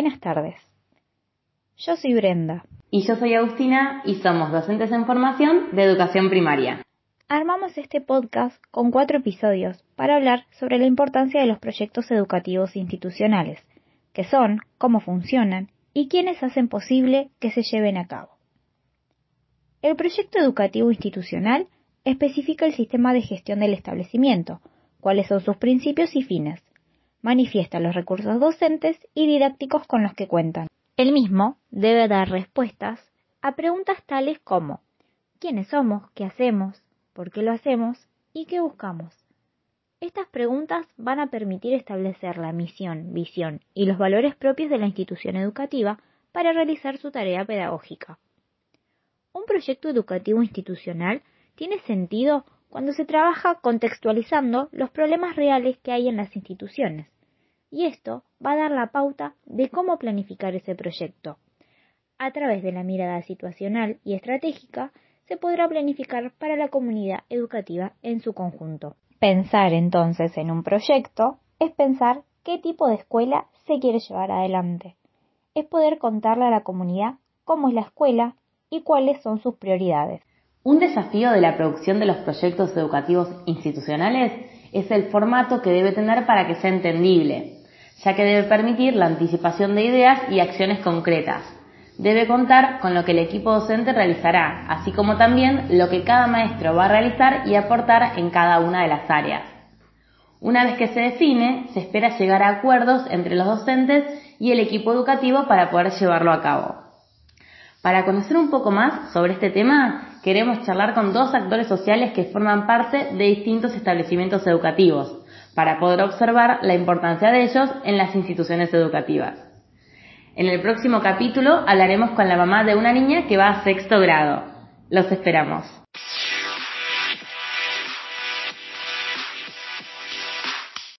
Buenas tardes. Yo soy Brenda. Y yo soy Agustina y somos docentes en formación de educación primaria. Armamos este podcast con cuatro episodios para hablar sobre la importancia de los proyectos educativos institucionales, que son, cómo funcionan y quiénes hacen posible que se lleven a cabo. El proyecto educativo institucional especifica el sistema de gestión del establecimiento, cuáles son sus principios y fines, manifiesta los recursos docentes y didácticos con los que cuentan. El mismo debe dar respuestas a preguntas tales como ¿quiénes somos? ¿Qué hacemos? ¿Por qué lo hacemos? ¿Y qué buscamos? Estas preguntas van a permitir establecer la misión, visión y los valores propios de la institución educativa para realizar su tarea pedagógica. Un proyecto educativo institucional tiene sentido cuando se trabaja contextualizando los problemas reales que hay en las instituciones, y esto va a dar la pauta de cómo planificar ese proyecto. A través de la mirada situacional y estratégica, se podrá planificar para la comunidad educativa en su conjunto. Pensar entonces en un proyecto es pensar qué tipo de escuela se quiere llevar adelante. Es poder contarle a la comunidad cómo es la escuela y cuáles son sus prioridades. Un desafío de la producción de los proyectos educativos institucionales es el formato que debe tener para que sea entendible, ya que debe permitir la anticipación de ideas y acciones concretas, debe contar con lo que el equipo docente realizará, así como también lo que cada maestro va a realizar y aportar en cada una de las áreas. Una vez que se define, se espera llegar a acuerdos entre los docentes y el equipo educativo para poder llevarlo a cabo. Para conocer un poco más sobre este tema, queremos charlar con dos actores sociales que forman parte de distintos establecimientos educativos, para poder observar la importancia de ellos en las instituciones educativas. En el próximo capítulo hablaremos con la mamá de una niña que va a sexto grado. Los esperamos.